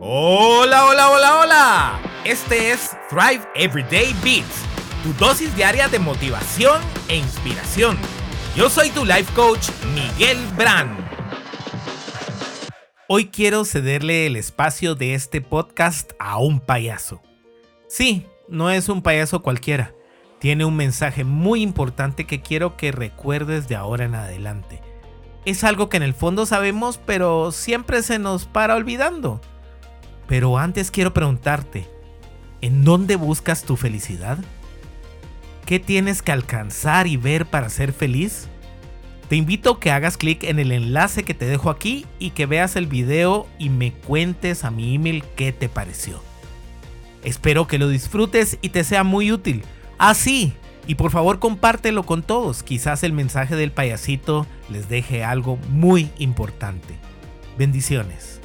Hola, hola, hola, hola. Este es Thrive Everyday Beats, tu dosis diaria de motivación e inspiración. Yo soy tu life coach, Miguel Brand. Hoy quiero cederle el espacio de este podcast a un payaso. Sí, no es un payaso cualquiera. Tiene un mensaje muy importante que quiero que recuerdes de ahora en adelante. Es algo que en el fondo sabemos, pero siempre se nos para olvidando. Pero antes quiero preguntarte, ¿en dónde buscas tu felicidad? ¿Qué tienes que alcanzar y ver para ser feliz? Te invito a que hagas clic en el enlace que te dejo aquí y que veas el video y me cuentes a mi email qué te pareció. Espero que lo disfrutes y te sea muy útil. Así, ah, y por favor compártelo con todos, quizás el mensaje del payasito les deje algo muy importante. Bendiciones.